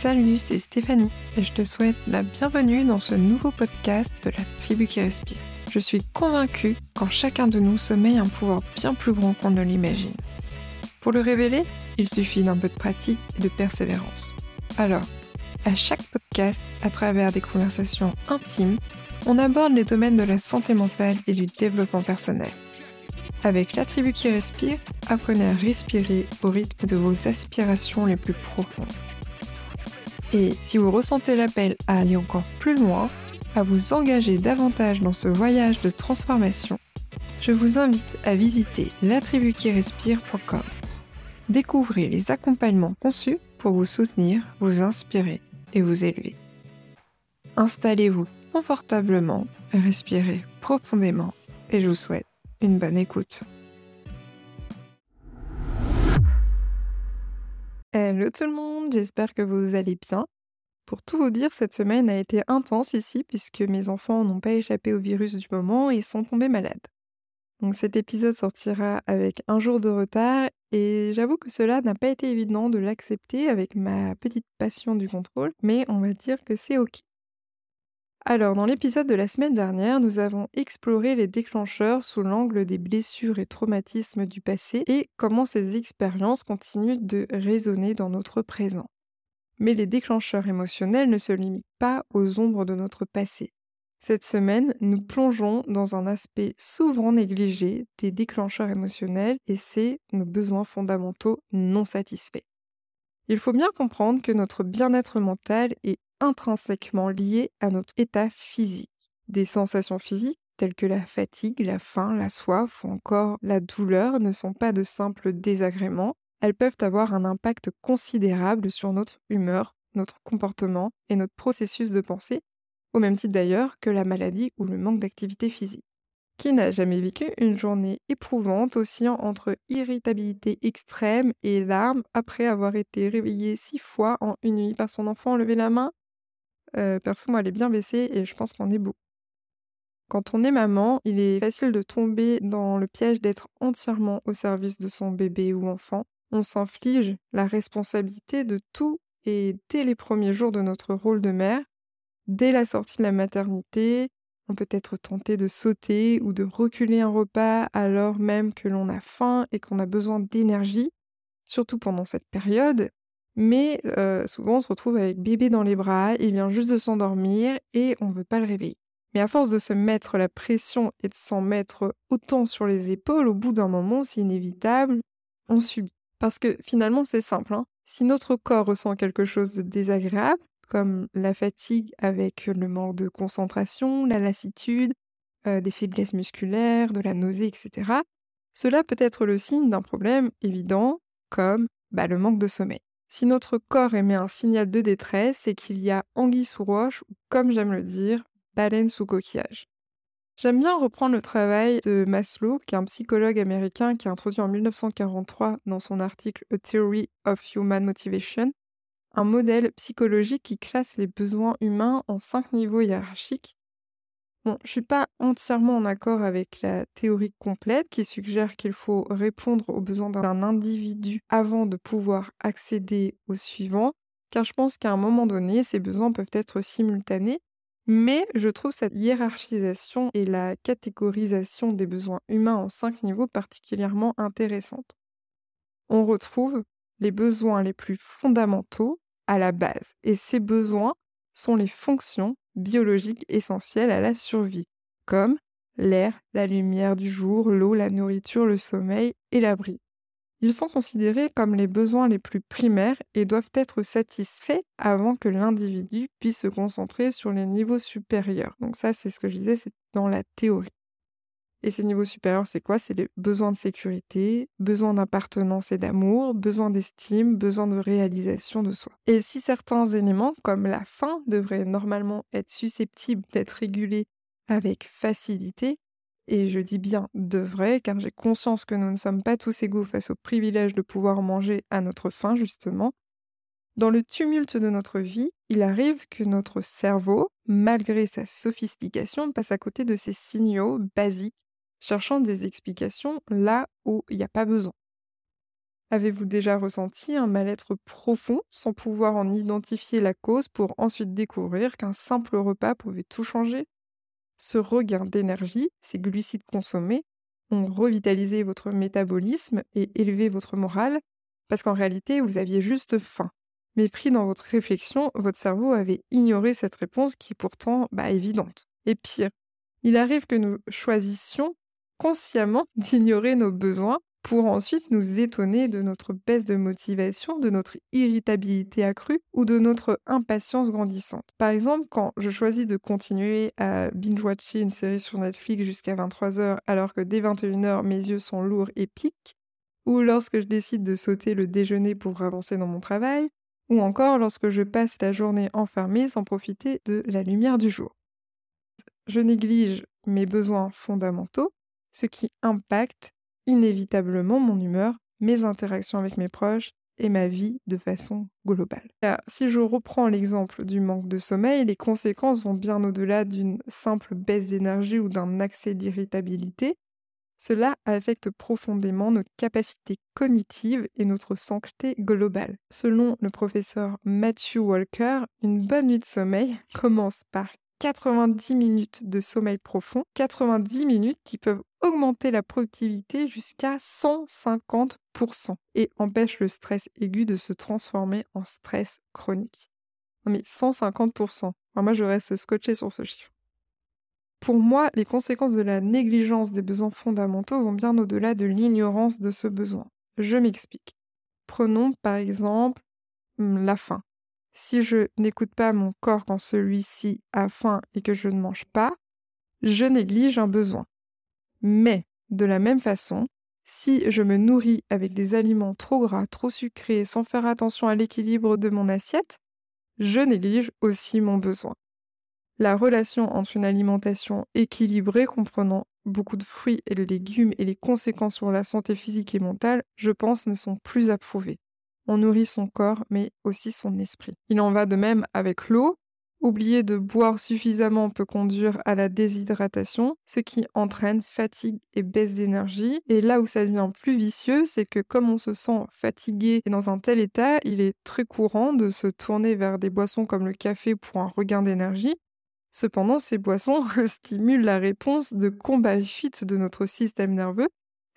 Salut, c'est Stéphanie et je te souhaite la bienvenue dans ce nouveau podcast de la tribu qui respire. Je suis convaincue qu'en chacun de nous sommeille un pouvoir bien plus grand qu'on ne l'imagine. Pour le révéler, il suffit d'un peu de pratique et de persévérance. Alors, à chaque podcast, à travers des conversations intimes, on aborde les domaines de la santé mentale et du développement personnel. Avec la tribu qui respire, apprenez à respirer au rythme de vos aspirations les plus profondes. Et si vous ressentez l'appel à aller encore plus loin, à vous engager davantage dans ce voyage de transformation, je vous invite à visiter latribuquirespire.com. Découvrez les accompagnements conçus pour vous soutenir, vous inspirer et vous élever. Installez-vous confortablement, respirez profondément et je vous souhaite une bonne écoute. Hello tout le monde, j'espère que vous allez bien. Pour tout vous dire, cette semaine a été intense ici puisque mes enfants n'ont pas échappé au virus du moment et sont tombés malades. Donc cet épisode sortira avec un jour de retard et j'avoue que cela n'a pas été évident de l'accepter avec ma petite passion du contrôle, mais on va dire que c'est ok. Alors, dans l'épisode de la semaine dernière, nous avons exploré les déclencheurs sous l'angle des blessures et traumatismes du passé et comment ces expériences continuent de résonner dans notre présent. Mais les déclencheurs émotionnels ne se limitent pas aux ombres de notre passé. Cette semaine, nous plongeons dans un aspect souvent négligé des déclencheurs émotionnels et c'est nos besoins fondamentaux non satisfaits. Il faut bien comprendre que notre bien-être mental est intrinsèquement lié à notre état physique. Des sensations physiques telles que la fatigue, la faim, la soif ou encore la douleur ne sont pas de simples désagréments, elles peuvent avoir un impact considérable sur notre humeur, notre comportement et notre processus de pensée, au même titre d'ailleurs que la maladie ou le manque d'activité physique. Qui n'a jamais vécu une journée éprouvante oscillant entre irritabilité extrême et larmes après avoir été réveillé six fois en une nuit par son enfant levé la main euh, Perso, moi, elle est bien baissée et je pense qu'on est beau. Quand on est maman, il est facile de tomber dans le piège d'être entièrement au service de son bébé ou enfant. On s'inflige la responsabilité de tout et dès les premiers jours de notre rôle de mère, dès la sortie de la maternité, on peut être tenté de sauter ou de reculer un repas alors même que l'on a faim et qu'on a besoin d'énergie, surtout pendant cette période. Mais euh, souvent, on se retrouve avec bébé dans les bras, il vient juste de s'endormir et on ne veut pas le réveiller. Mais à force de se mettre la pression et de s'en mettre autant sur les épaules, au bout d'un moment, c'est inévitable, on subit. Parce que finalement, c'est simple. Hein. Si notre corps ressent quelque chose de désagréable, comme la fatigue avec le manque de concentration, la lassitude, euh, des faiblesses musculaires, de la nausée, etc. Cela peut être le signe d'un problème évident, comme bah, le manque de sommeil. Si notre corps émet un signal de détresse, c'est qu'il y a anguille sous roche, ou comme j'aime le dire, baleine sous coquillage. J'aime bien reprendre le travail de Maslow, qui est un psychologue américain qui a introduit en 1943 dans son article A Theory of Human Motivation un modèle psychologique qui classe les besoins humains en cinq niveaux hiérarchiques. Bon, je suis pas entièrement en accord avec la théorie complète qui suggère qu'il faut répondre aux besoins d'un individu avant de pouvoir accéder au suivant, car je pense qu'à un moment donné, ces besoins peuvent être simultanés, mais je trouve cette hiérarchisation et la catégorisation des besoins humains en cinq niveaux particulièrement intéressante. On retrouve les besoins les plus fondamentaux à la base. Et ces besoins sont les fonctions biologiques essentielles à la survie, comme l'air, la lumière du jour, l'eau, la nourriture, le sommeil et l'abri. Ils sont considérés comme les besoins les plus primaires et doivent être satisfaits avant que l'individu puisse se concentrer sur les niveaux supérieurs. Donc ça, c'est ce que je disais, c'est dans la théorie. Et ces niveaux supérieurs, c'est quoi? C'est les besoins de sécurité, besoin d'appartenance et d'amour, besoin d'estime, besoin de réalisation de soi. Et si certains éléments, comme la faim, devraient normalement être susceptibles d'être régulés avec facilité, et je dis bien devraient, car j'ai conscience que nous ne sommes pas tous égaux face au privilège de pouvoir manger à notre faim, justement, dans le tumulte de notre vie, il arrive que notre cerveau, malgré sa sophistication, passe à côté de ces signaux basiques cherchant des explications là où il n'y a pas besoin. Avez-vous déjà ressenti un mal-être profond sans pouvoir en identifier la cause pour ensuite découvrir qu'un simple repas pouvait tout changer? Ce regain d'énergie, ces glucides consommés, ont revitalisé votre métabolisme et élevé votre morale parce qu'en réalité, vous aviez juste faim. Mais pris dans votre réflexion, votre cerveau avait ignoré cette réponse qui est pourtant bah, évidente. Et pire, il arrive que nous choisissions consciemment d'ignorer nos besoins pour ensuite nous étonner de notre baisse de motivation, de notre irritabilité accrue ou de notre impatience grandissante. Par exemple, quand je choisis de continuer à binge-watcher une série sur Netflix jusqu'à 23h alors que dès 21h mes yeux sont lourds et piquent, ou lorsque je décide de sauter le déjeuner pour avancer dans mon travail, ou encore lorsque je passe la journée enfermée sans profiter de la lumière du jour. Je néglige mes besoins fondamentaux, ce qui impacte inévitablement mon humeur, mes interactions avec mes proches et ma vie de façon globale. Si je reprends l'exemple du manque de sommeil, les conséquences vont bien au-delà d'une simple baisse d'énergie ou d'un accès d'irritabilité. Cela affecte profondément notre capacité cognitive et notre santé globale. Selon le professeur Matthew Walker, une bonne nuit de sommeil commence par 90 minutes de sommeil profond, 90 minutes qui peuvent augmenter la productivité jusqu'à 150% et empêchent le stress aigu de se transformer en stress chronique. Non mais 150%. moi je reste scotché sur ce chiffre. Pour moi, les conséquences de la négligence des besoins fondamentaux vont bien au-delà de l'ignorance de ce besoin. Je m'explique. Prenons par exemple hum, la faim. Si je n'écoute pas mon corps quand celui-ci a faim et que je ne mange pas, je néglige un besoin. Mais, de la même façon, si je me nourris avec des aliments trop gras, trop sucrés, sans faire attention à l'équilibre de mon assiette, je néglige aussi mon besoin. La relation entre une alimentation équilibrée comprenant beaucoup de fruits et de légumes et les conséquences sur la santé physique et mentale, je pense, ne sont plus approuvées. On nourrit son corps, mais aussi son esprit. Il en va de même avec l'eau. Oublier de boire suffisamment peut conduire à la déshydratation, ce qui entraîne fatigue et baisse d'énergie. Et là où ça devient plus vicieux, c'est que comme on se sent fatigué et dans un tel état, il est très courant de se tourner vers des boissons comme le café pour un regain d'énergie, Cependant, ces boissons stimulent la réponse de combat-fuite de notre système nerveux,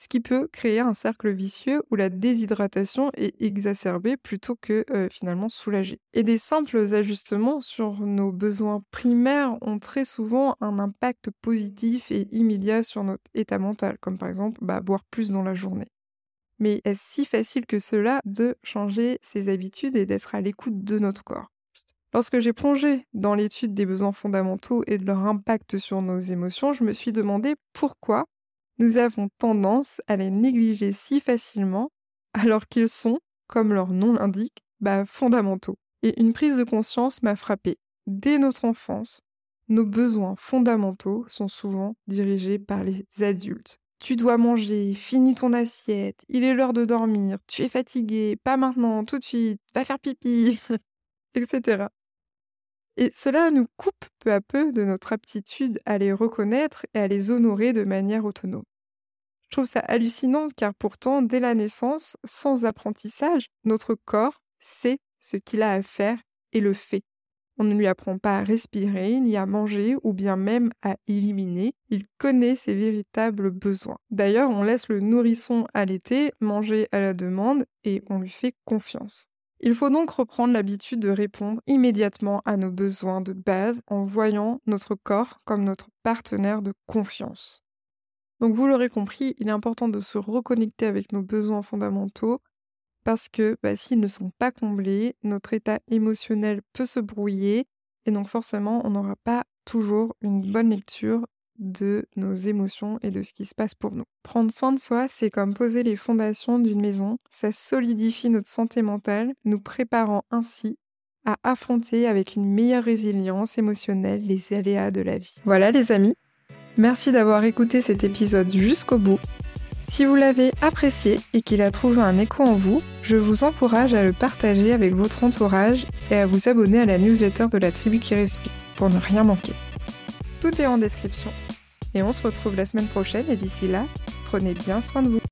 ce qui peut créer un cercle vicieux où la déshydratation est exacerbée plutôt que euh, finalement soulagée. Et des simples ajustements sur nos besoins primaires ont très souvent un impact positif et immédiat sur notre état mental, comme par exemple bah, boire plus dans la journée. Mais est-ce si facile que cela de changer ses habitudes et d'être à l'écoute de notre corps? Lorsque j'ai plongé dans l'étude des besoins fondamentaux et de leur impact sur nos émotions, je me suis demandé pourquoi nous avons tendance à les négliger si facilement alors qu'ils sont, comme leur nom l'indique, bah, fondamentaux. Et une prise de conscience m'a frappée. Dès notre enfance, nos besoins fondamentaux sont souvent dirigés par les adultes. Tu dois manger, finis ton assiette, il est l'heure de dormir, tu es fatigué, pas maintenant, tout de suite, va faire pipi, etc. Et cela nous coupe peu à peu de notre aptitude à les reconnaître et à les honorer de manière autonome. Je trouve ça hallucinant car pourtant, dès la naissance, sans apprentissage, notre corps sait ce qu'il a à faire et le fait. On ne lui apprend pas à respirer, ni à manger, ou bien même à éliminer. Il connaît ses véritables besoins. D'ailleurs, on laisse le nourrisson allaiter manger à la demande et on lui fait confiance. Il faut donc reprendre l'habitude de répondre immédiatement à nos besoins de base en voyant notre corps comme notre partenaire de confiance. Donc vous l'aurez compris, il est important de se reconnecter avec nos besoins fondamentaux parce que bah, s'ils ne sont pas comblés, notre état émotionnel peut se brouiller et donc forcément on n'aura pas toujours une bonne lecture de nos émotions et de ce qui se passe pour nous. Prendre soin de soi, c'est comme poser les fondations d'une maison. Ça solidifie notre santé mentale, nous préparant ainsi à affronter avec une meilleure résilience émotionnelle les aléas de la vie. Voilà les amis, merci d'avoir écouté cet épisode jusqu'au bout. Si vous l'avez apprécié et qu'il a trouvé un écho en vous, je vous encourage à le partager avec votre entourage et à vous abonner à la newsletter de la tribu qui respire pour ne rien manquer. Tout est en description. Et on se retrouve la semaine prochaine et d'ici là, prenez bien soin de vous.